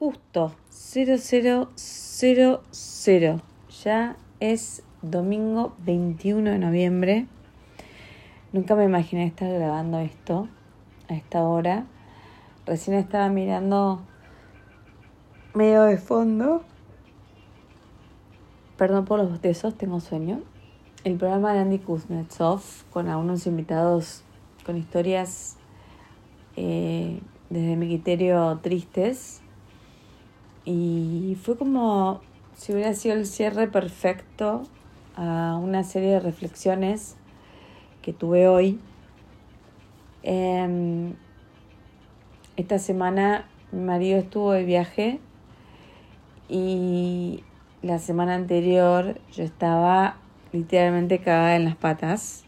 justo 0000. Ya es domingo 21 de noviembre. Nunca me imaginé estar grabando esto a esta hora. Recién estaba mirando medio de fondo. Perdón por los bostezos, tengo sueño. El programa de Andy Kuznetsov con algunos invitados con historias eh, desde mi criterio tristes. Y fue como si hubiera sido el cierre perfecto a una serie de reflexiones que tuve hoy. Em, esta semana mi marido estuvo de viaje y la semana anterior yo estaba literalmente cagada en las patas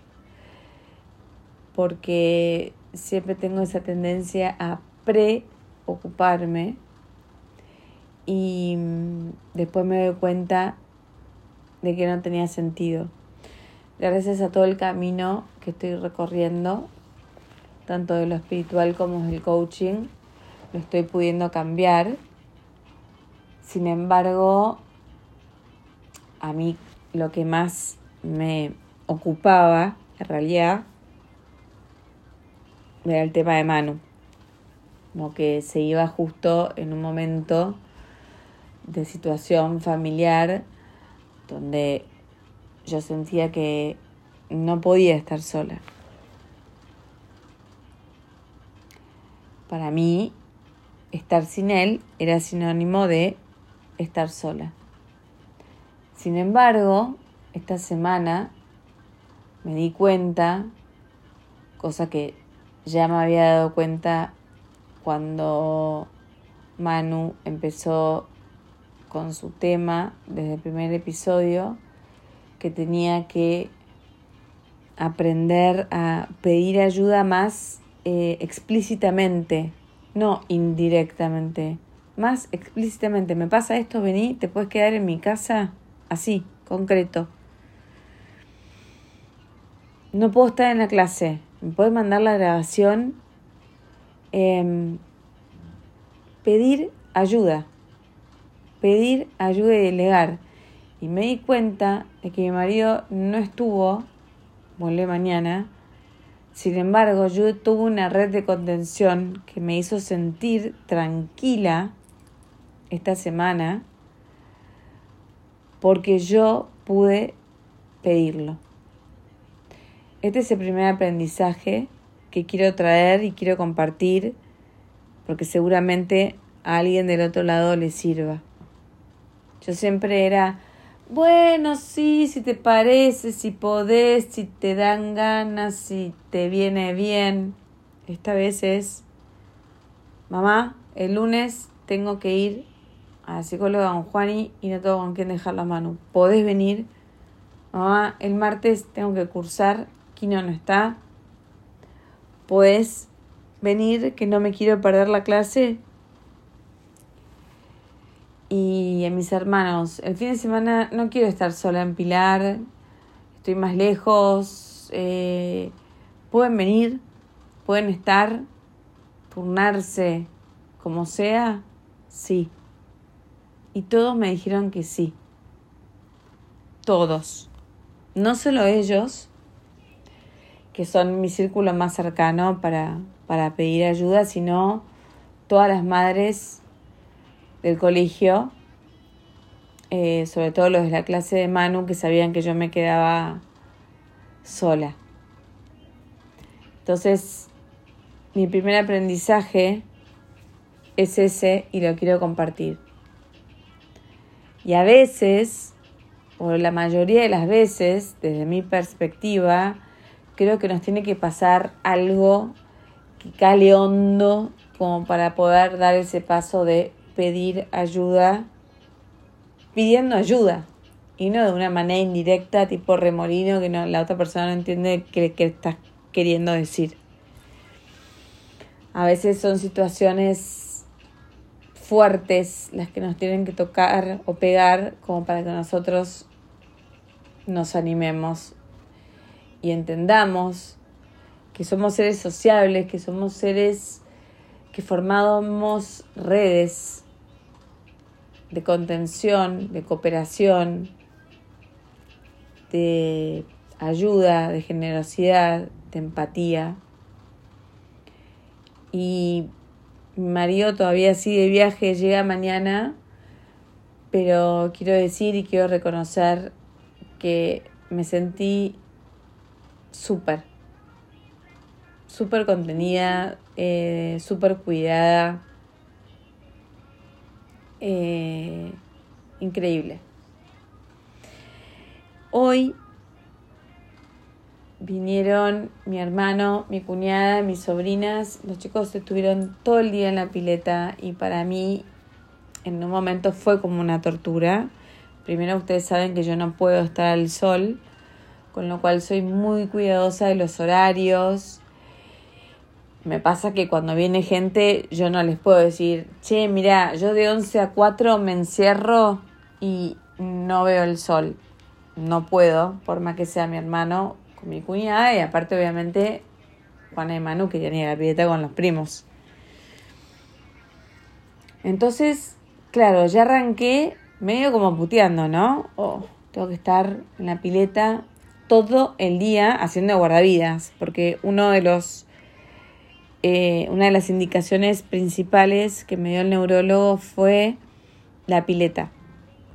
porque siempre tengo esa tendencia a preocuparme y mm, después me doy cuenta de que no tenía sentido. Gracias a todo el camino que estoy recorriendo, tanto de lo espiritual como del coaching, lo estoy pudiendo cambiar. Sin embargo, a mí lo que más me ocupaba, en realidad, era el tema de Manu. Como que se iba justo en un momento de situación familiar donde yo sentía que no podía estar sola. Para mí, estar sin él era sinónimo de estar sola. Sin embargo, esta semana me di cuenta, cosa que ya me había dado cuenta cuando Manu empezó con su tema desde el primer episodio, que tenía que aprender a pedir ayuda más eh, explícitamente, no indirectamente, más explícitamente. Me pasa esto, vení, te puedes quedar en mi casa así, concreto. No puedo estar en la clase, me puedes mandar la grabación. Em, pedir ayuda, pedir ayuda y delegar. Y me di cuenta de que mi marido no estuvo, volé mañana. Sin embargo, yo tuve una red de contención que me hizo sentir tranquila esta semana porque yo pude pedirlo. Este es el primer aprendizaje que quiero traer y quiero compartir porque seguramente a alguien del otro lado le sirva. Yo siempre era, bueno, sí, si te parece, si podés, si te dan ganas, si te viene bien. Esta vez es, mamá, el lunes tengo que ir a la psicóloga Don Juani y no tengo con quién dejar la mano. ¿Podés venir? Mamá, el martes tengo que cursar no está. ¿Puedes venir que no me quiero perder la clase? Y a mis hermanos, el fin de semana no quiero estar sola en Pilar, estoy más lejos, eh, pueden venir, pueden estar, turnarse como sea, sí. Y todos me dijeron que sí. Todos. No solo ellos, que son mi círculo más cercano para, para pedir ayuda, sino todas las madres del colegio, eh, sobre todo los de la clase de Manu, que sabían que yo me quedaba sola. Entonces, mi primer aprendizaje es ese y lo quiero compartir. Y a veces, o la mayoría de las veces, desde mi perspectiva, creo que nos tiene que pasar algo que cale hondo como para poder dar ese paso de pedir ayuda, pidiendo ayuda y no de una manera indirecta tipo remolino que no, la otra persona no entiende qué, qué estás queriendo decir. A veces son situaciones fuertes las que nos tienen que tocar o pegar como para que nosotros nos animemos y entendamos que somos seres sociables, que somos seres que formamos redes de contención, de cooperación, de ayuda, de generosidad, de empatía. Y mi marido todavía sigue de viaje, llega mañana, pero quiero decir y quiero reconocer que me sentí súper, súper contenida, eh, súper cuidada, eh, increíble. Hoy vinieron mi hermano, mi cuñada, mis sobrinas, los chicos estuvieron todo el día en la pileta y para mí en un momento fue como una tortura. Primero ustedes saben que yo no puedo estar al sol, con lo cual soy muy cuidadosa de los horarios. Me pasa que cuando viene gente yo no les puedo decir, che, mira, yo de 11 a 4 me encierro y no veo el sol. No puedo, por más que sea mi hermano con mi cuñada y aparte obviamente Juana y Manu que ir a la pileta con los primos. Entonces, claro, ya arranqué medio como puteando, ¿no? Oh, tengo que estar en la pileta todo el día haciendo guardavidas, porque uno de los eh, una de las indicaciones principales que me dio el neurólogo fue la pileta,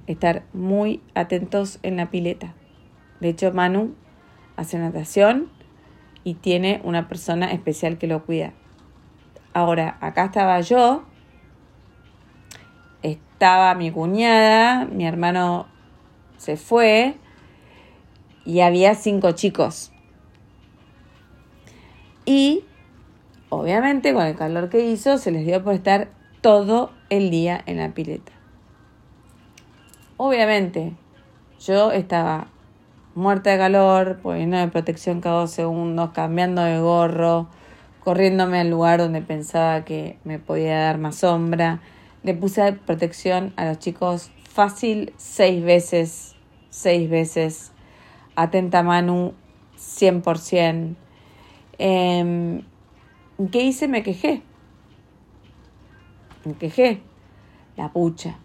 estar muy atentos en la pileta. De hecho, Manu hace natación y tiene una persona especial que lo cuida. Ahora, acá estaba yo, estaba mi cuñada, mi hermano se fue y había cinco chicos. Y obviamente con el calor que hizo se les dio por estar todo el día en la pileta. Obviamente yo estaba muerta de calor, poniéndome protección cada dos segundos, cambiando de gorro, corriéndome al lugar donde pensaba que me podía dar más sombra. Le puse protección a los chicos fácil seis veces, seis veces. Atenta Manu, 100%. Eh, ¿Qué hice? Me quejé. Me quejé. La pucha.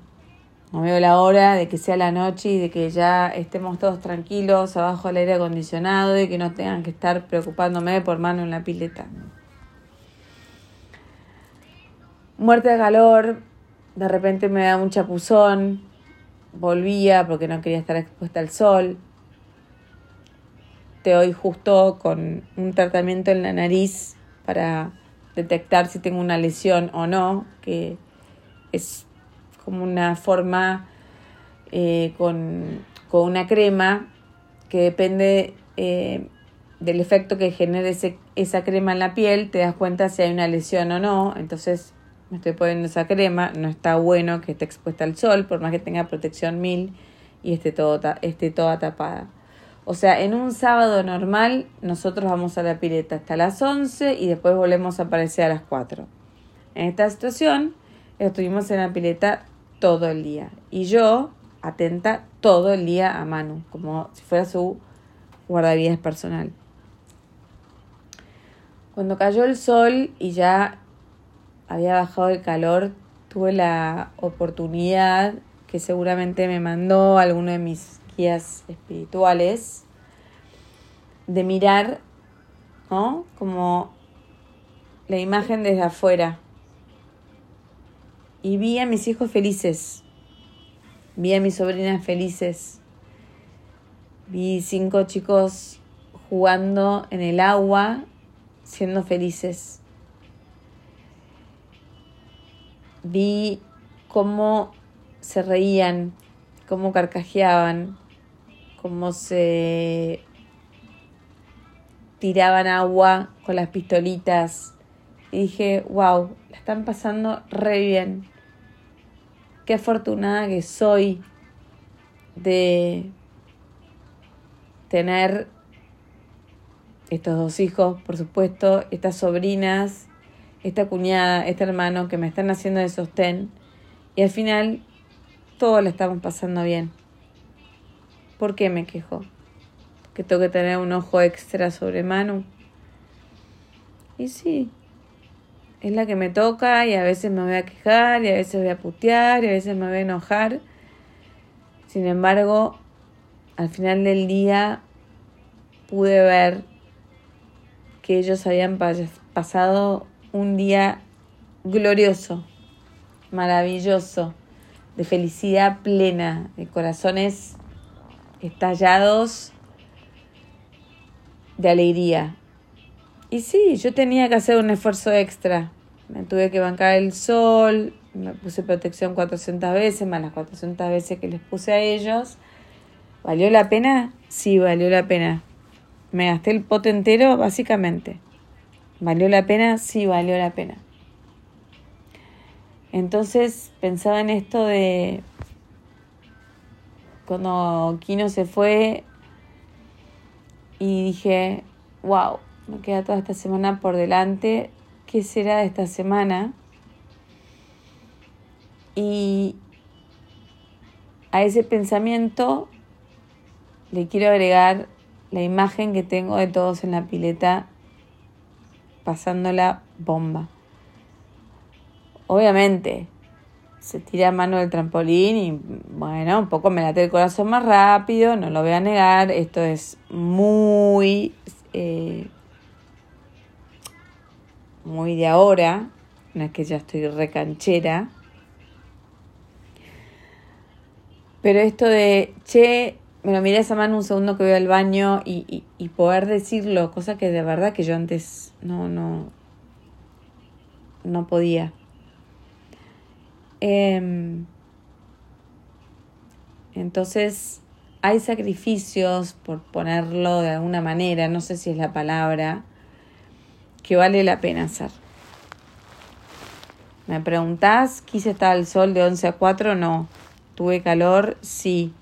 No veo la hora de que sea la noche y de que ya estemos todos tranquilos abajo del aire acondicionado y que no tengan que estar preocupándome por mano en la pileta. Muerte de calor, de repente me da un chapuzón, volvía porque no quería estar expuesta al sol. Te doy justo con un tratamiento en la nariz para detectar si tengo una lesión o no, que es como una forma eh, con, una crema que depende eh, del efecto que genere esa crema en la piel, te das cuenta si hay una lesión o no. Entonces me estoy poniendo esa crema, no está bueno que esté expuesta al sol, por más que tenga protección mil y esté, todo, esté toda tapada. O sea, en un sábado normal nosotros vamos a la pileta hasta las 11 y después volvemos a aparecer a las 4. En esta situación estuvimos en la pileta todo el día. Y yo atenta todo el día a Manu, como si fuera su guardavidas personal. Cuando cayó el sol y ya había bajado el calor, tuve la oportunidad que seguramente me mandó alguno de mis espirituales de mirar, ¿no? Como la imagen desde afuera, y vi a mis hijos felices, vi a mis sobrinas felices, vi cinco chicos jugando en el agua, siendo felices. Vi cómo se reían, cómo carcajeaban, cómo se tiraban agua con las pistolitas. Y dije, wow, la están pasando re bien qué afortunada que soy de tener estos dos hijos, por supuesto, estas sobrinas, esta cuñada, este hermano que me están haciendo de sostén. Y al final, todos la estamos pasando bien. ¿Por qué me quejo? ¿Que tengo que tener un ojo extra sobre Manu? Y sí, es la que me toca y a veces me voy a quejar y a veces voy a putear y a veces me voy a enojar. Sin embargo, al final del día pude ver que ellos habían pasado un día glorioso, maravilloso, de felicidad plena, de corazones estallados de alegría. Y sí, yo tenía que hacer un esfuerzo extra. Me tuve que bancar el sol, me puse protección 400 veces, más las 400 veces que les puse a ellos. ¿Valió la pena? Sí, valió la pena. Me gasté el pote entero, básicamente. ¿Valió la pena? Sí, valió la pena. Entonces pensaba en esto de cuando Kino se fue y dije, wow, me queda toda esta semana por delante, ¿qué será de esta semana? Y a ese pensamiento le quiero agregar la imagen que tengo de todos en la pileta pasando la bomba. Obviamente, se tira a mano del trampolín y bueno, un poco me late el corazón más rápido, no lo voy a negar, esto es muy, eh, muy de ahora, no es que ya estoy recanchera, pero esto de, che, me lo miré esa mano un segundo que voy al baño y, y, poder decirlo, cosa que de verdad que yo antes no, no, no podía. Em, entonces, hay sacrificios, por ponerlo de alguna manera, no sé si es la palabra, que vale la pena hacer. Me preguntás, ¿quise estar al sol de 11 a 4? No. ¿Tuve calor? Sí.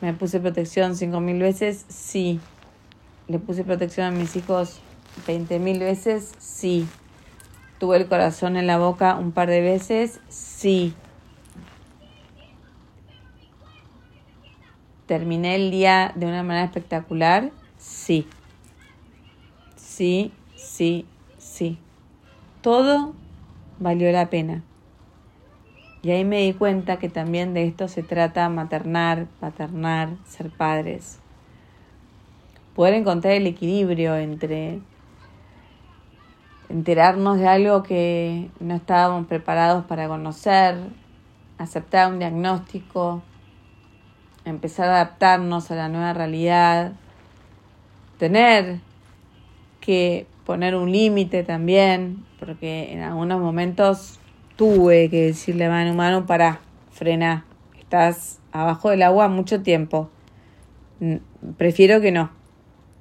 ¿Me puse protección 5.000 veces? Sí. ¿Le puse protección a mis hijos 20.000 veces? Sí. ¿Tuve el corazón en la boca un par de veces? Sí. ¿Terminé el día de una manera espectacular? Sí. Sí, sí, sí. Todo valió la pena. Y ahí me di cuenta que también de esto se trata maternar, paternar, ser padres. Poder encontrar el equilibrio entre enterarnos de algo que no estábamos preparados para conocer, aceptar un diagnóstico, empezar a adaptarnos a la nueva realidad, tener que poner un límite también, porque en algunos momentos tuve que decirle a mano humano, para, frena, estás abajo del agua mucho tiempo. Prefiero que no,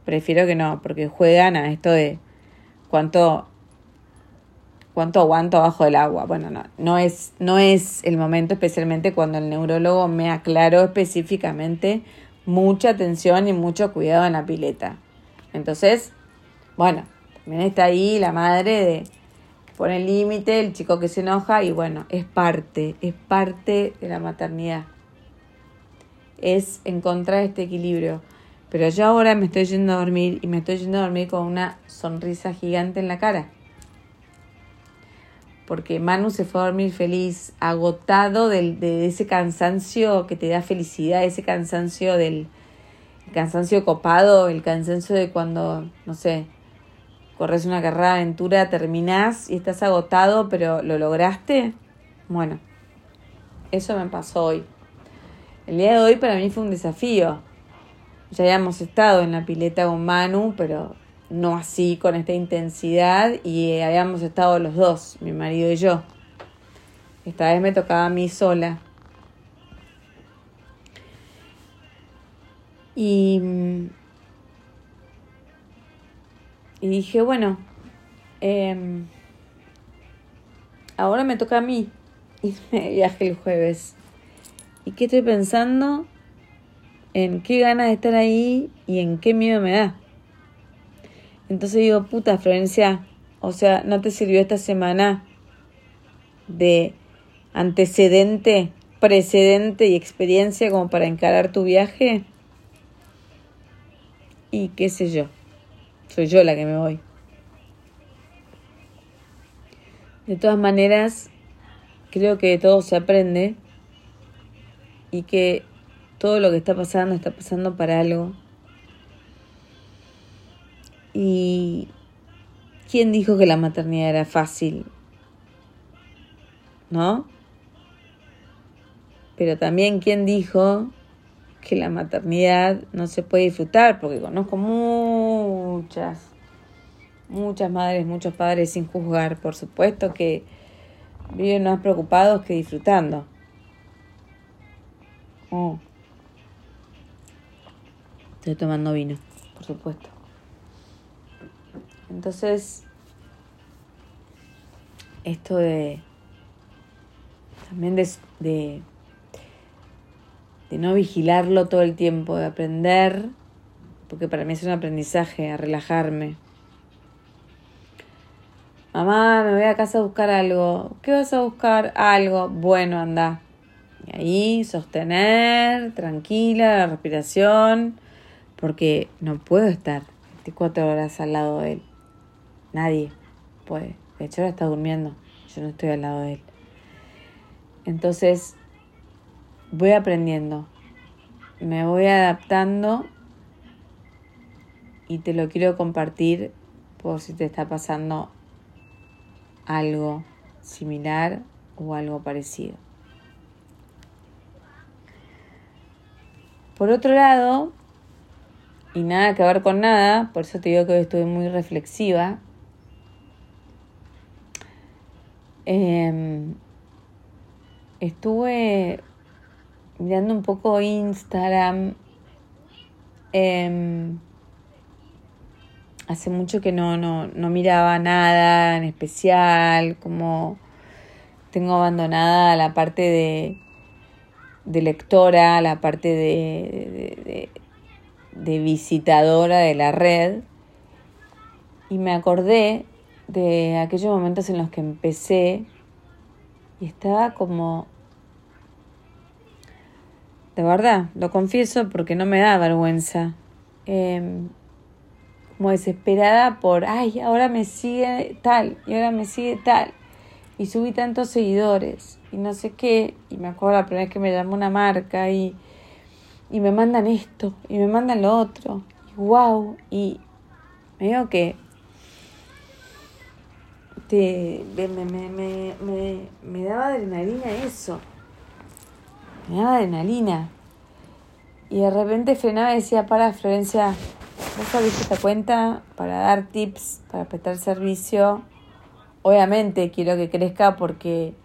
prefiero que no, porque juegan a esto de cuánto cuánto aguanto abajo del agua. Bueno, no, no es, no es el momento, especialmente cuando el neurólogo me aclaró específicamente mucha atención y mucho cuidado en la pileta. Entonces, bueno, también está ahí la madre de pone el límite, el chico que se enoja y bueno, es parte, es parte de la maternidad. Es encontrar este equilibrio. Pero yo ahora me estoy yendo a dormir y me estoy yendo a dormir con una sonrisa gigante en la cara porque Manu se fue a dormir feliz, agotado de ese cansancio que te da felicidad, ese cansancio del cansancio copado, el cansancio de cuando, no sé, corres una carrera de aventura, terminás y estás agotado, pero lo lograste. Bueno, eso me pasó hoy. El día de hoy para mí fue un desafío. Ya habíamos estado en la pileta con Manu, pero no así, con esta intensidad, y habíamos estado los dos, mi marido y yo. Esta vez me tocaba a mí sola. Y, y dije, bueno, em, ahora me toca a mí irme de viaje el jueves. ¿Y qué estoy pensando? En qué ganas de estar ahí y en qué miedo me da. Entonces digo, puta Florencia, o sea, ¿no te sirvió esta semana de antecedente, precedente y experiencia como para encarar tu viaje? Y qué sé yo, soy yo la que me voy. De todas maneras, creo que todo se aprende y que todo lo que está pasando está pasando para algo. Y ¿quién dijo que la maternidad era fácil? ¿No? Pero también quién dijo que la maternidad no se puede disfrutar, porque conozco muchas, muchas madres, muchos padres sin juzgar, por supuesto que viven más preocupados que disfrutando. Oh. Estoy tomando vino, por supuesto. Entonces, esto de también de, de, no vigilarlo todo el tiempo, de aprender, porque para mí es un aprendizaje, a relajarme. Mamá, me voy a casa a buscar algo. ¿Qué vas a buscar? Algo. Bueno, anda. Y ahí sostener, tranquila, la respiración, porque no puedo estar 24 horas al lado de él. Nadie puede. De hecho, ahora está durmiendo. Yo no estoy al lado de él. Entonces, voy aprendiendo. Me voy adaptando y te lo quiero compartir por si te está pasando algo similar o algo parecido. Por otro lado, y nada que ver con nada, por eso te digo que hoy estuve muy reflexiva, em, estuve mirando un poco Instagram. Em, hace mucho que no, no, no miraba nada en especial, como tengo abandonada la parte de de lectora, la parte de, de, visitadora de la red. Y me acordé de aquellos momentos en los que empecé y estaba como... De verdad, lo confieso porque no me da vergüenza. Em, como desesperada por, ay, ahora me sigue tal, y ahora me sigue tal y subí tantos seguidores y no sé qué. Y me acuerdo la primera vez que me llamó una marca y, y me mandan esto y me mandan lo otro. Y wow. Y me digo que te, me, me, me, me, me daba adrenalina eso. Me daba adrenalina. Y de repente frenaba y decía, para Florencia, vos abriste esta cuenta para dar tips, para prestar servicio Obviamente quiero que crezca porque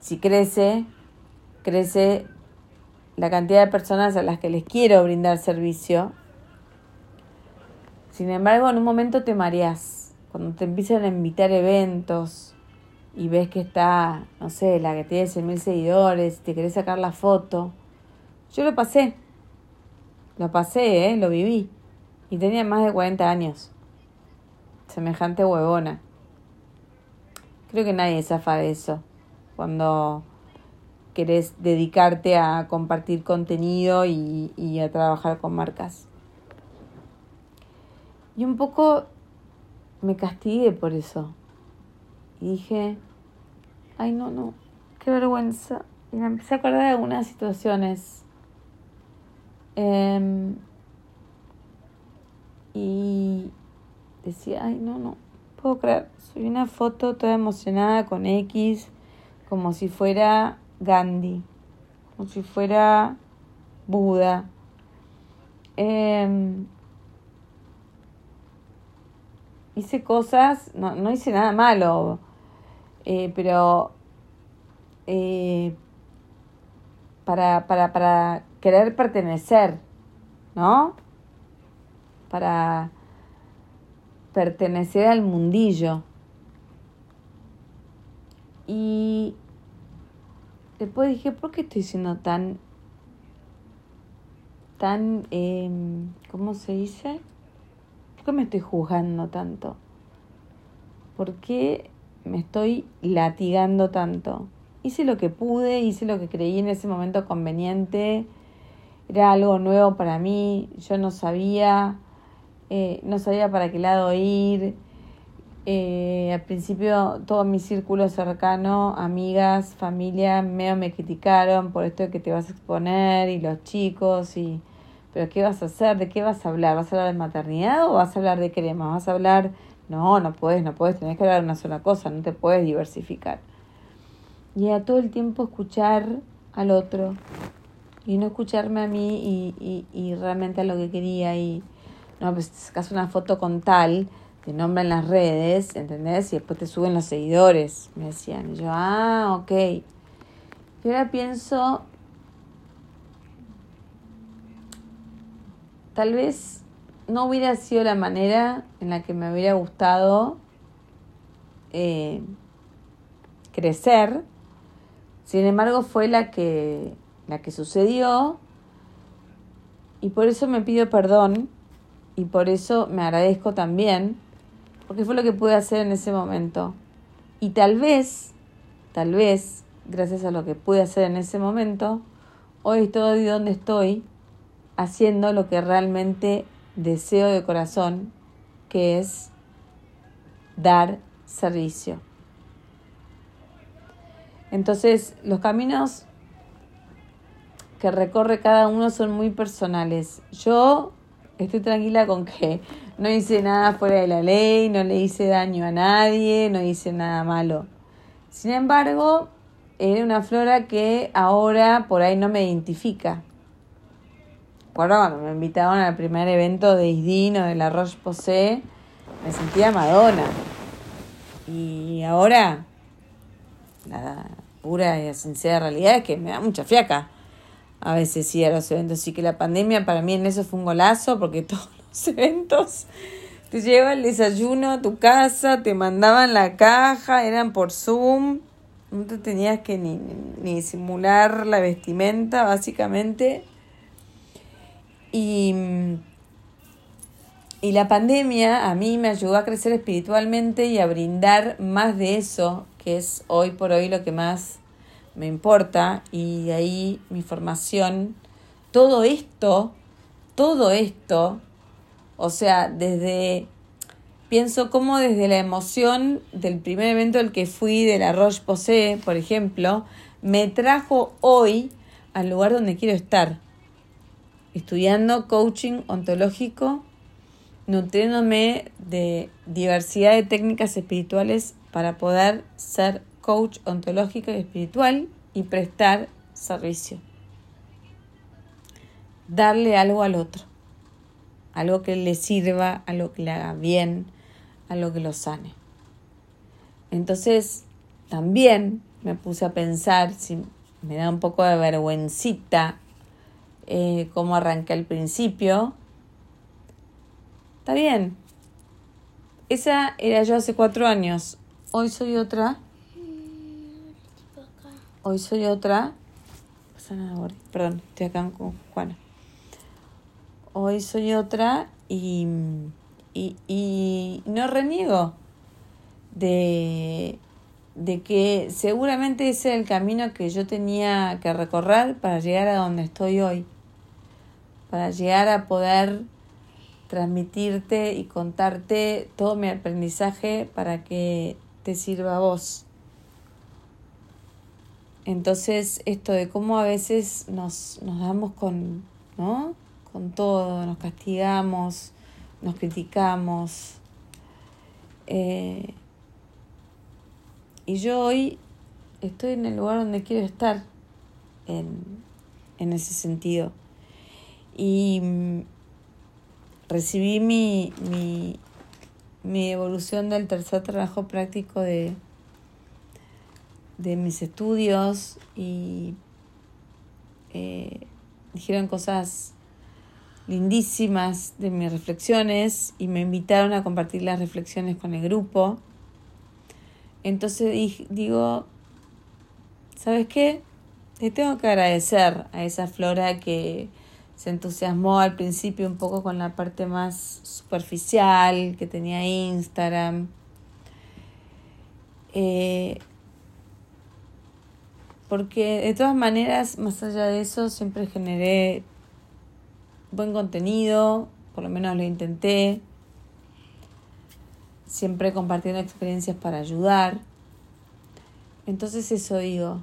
si crece, crece la cantidad de personas a las que les quiero brindar servicio. Sin embargo, en un momento te mareas. Cuando te empiezan a invitar eventos y ves que está, no sé, la que tiene 100.000 seguidores, te querés sacar la foto. Yo lo pasé. Lo pasé, ¿eh? Lo viví. Y tenía más de 40 años. Semejante huevona. Creo que nadie zafa de eso. Cuando querés dedicarte a compartir contenido y, a trabajar con marcas. Y un poco me castigué por eso. Y dije, ay no, no, qué vergüenza. Y me empecé a acordar de algunas situaciones. Em, y decía, ay no, no, puedo creer. Subí una foto toda emocionada con X, como si fuera Gandhi, como si fuera Buda. Em, hice cosas, no, no, hice nada malo, eh, pero eh, para, para, para querer pertenecer, ¿no? Para pertenecer al mundillo. Y después dije, ¿por qué estoy siendo tan, tan, eh, ¿cómo se dice? ¿Por qué me estoy juzgando tanto? ¿Por qué me estoy latigando tanto? Hice lo que pude, hice lo que creí en ese momento conveniente, era algo nuevo para mí, yo no sabía, eh, no sabía para qué lado ir, Eh, al principio todo mi círculo cercano, amigas, familia, medio me criticaron por esto de que te vas a exponer y los chicos y... Pero ¿qué vas a hacer? ¿De qué vas a hablar? ¿Vas a hablar de maternidad o vas a hablar de crema? ¿Vas a hablar no, no puedes, no puedes, tenés que hablar de una sola cosa, no te puedes diversificar. Y a todo el tiempo escuchar al otro y no escucharme a mí y, y, y realmente a lo que quería y no, pues sacas una foto con tal, te nombran las redes, ¿entendés? Y después te suben los seguidores, me decían. Y yo, ah, ok. Y ahora pienso, tal vez no hubiera sido la manera en la que me hubiera gustado eh, crecer. Sin embargo, fue la que, la que sucedió. Y por eso me pido perdón. Y por eso me agradezco también. Porque fue lo que pude hacer en ese momento. Y tal vez, tal vez, gracias a lo que pude hacer en ese momento, hoy estoy donde estoy haciendo lo que realmente deseo de corazón, que es dar servicio. Entonces, los caminos que recorre cada uno son muy personales. Yo estoy tranquila con que no hice nada fuera de la ley, no le hice daño a nadie, no hice nada malo. Sin embargo, era una flora que ahora por ahí no me identifica acuerdo cuando me invitaron al primer evento de Isdin o de la Roche Posay, me sentía Madonna. Y ahora, la pura y sincera realidad es que me da mucha fiaca a veces ir a los eventos. Así que la pandemia para mí en eso fue un golazo porque todos los eventos te llevan el desayuno a tu casa, te mandaban la caja, eran por Zoom. No te tenías que ni, ni simular la vestimenta, básicamente. Y, y la pandemia a mí me ayudó a crecer espiritualmente y a brindar más de eso, que es hoy por hoy lo que más me importa. Y de ahí mi formación, todo esto, todo esto, o sea, desde pienso como desde la emoción del primer evento al que fui de la Roche Posay, por ejemplo, me trajo hoy al lugar donde quiero estar estudiando coaching ontológico, nutriéndome de diversidad de técnicas espirituales para poder ser coach ontológico y espiritual y prestar servicio. Darle algo al otro, algo que le sirva, algo que le haga bien, algo que lo sane. Entonces, también me puse a pensar, si me da un poco de vergüencita eh, como arranqué al principio. Está bien. Esa era yo hace cuatro años. Hoy soy otra. Hoy soy otra. Perdón, estoy acá con Juana. Hoy soy otra y, y, y no reniego de, de que seguramente ese es el camino que yo tenía que recorrer para llegar a donde estoy hoy para llegar a poder transmitirte y contarte todo mi aprendizaje para que te sirva a vos. Entonces, esto de cómo a veces nos, nos damos con, ¿no? con todo, nos castigamos, nos criticamos. Eh, y yo hoy estoy en el lugar donde quiero estar en, en ese sentido y mm, recibí mi, mi, mi evolución del tercer trabajo práctico de, de mis estudios y eh, dijeron cosas lindísimas de mis reflexiones y me invitaron a compartir las reflexiones con el grupo. Entonces digo, ¿sabes qué? Le tengo que agradecer a esa flora que se entusiasmó al principio un poco con la parte más superficial que tenía Instagram. Eh, porque de todas maneras, más allá de eso, siempre generé buen contenido, por lo menos lo intenté. siempre compartiendo experiencias para ayudar. Entonces eso digo,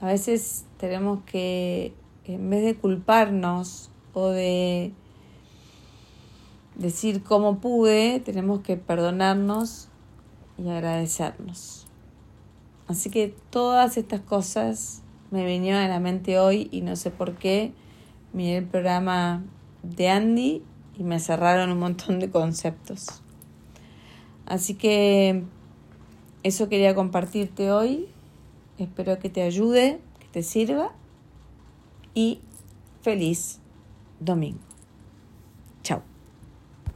a veces tenemos que, en vez de culparnos o de decir cómo pude, tenemos que perdonarnos y agradecernos. Así que todas estas cosas me vinieron a la mente hoy y no sé por qué. Miré el programa de Andy y me cerraron un montón de conceptos. Así que eso quería compartirte hoy. Espero que te ayude, que te sirva y feliz domingo.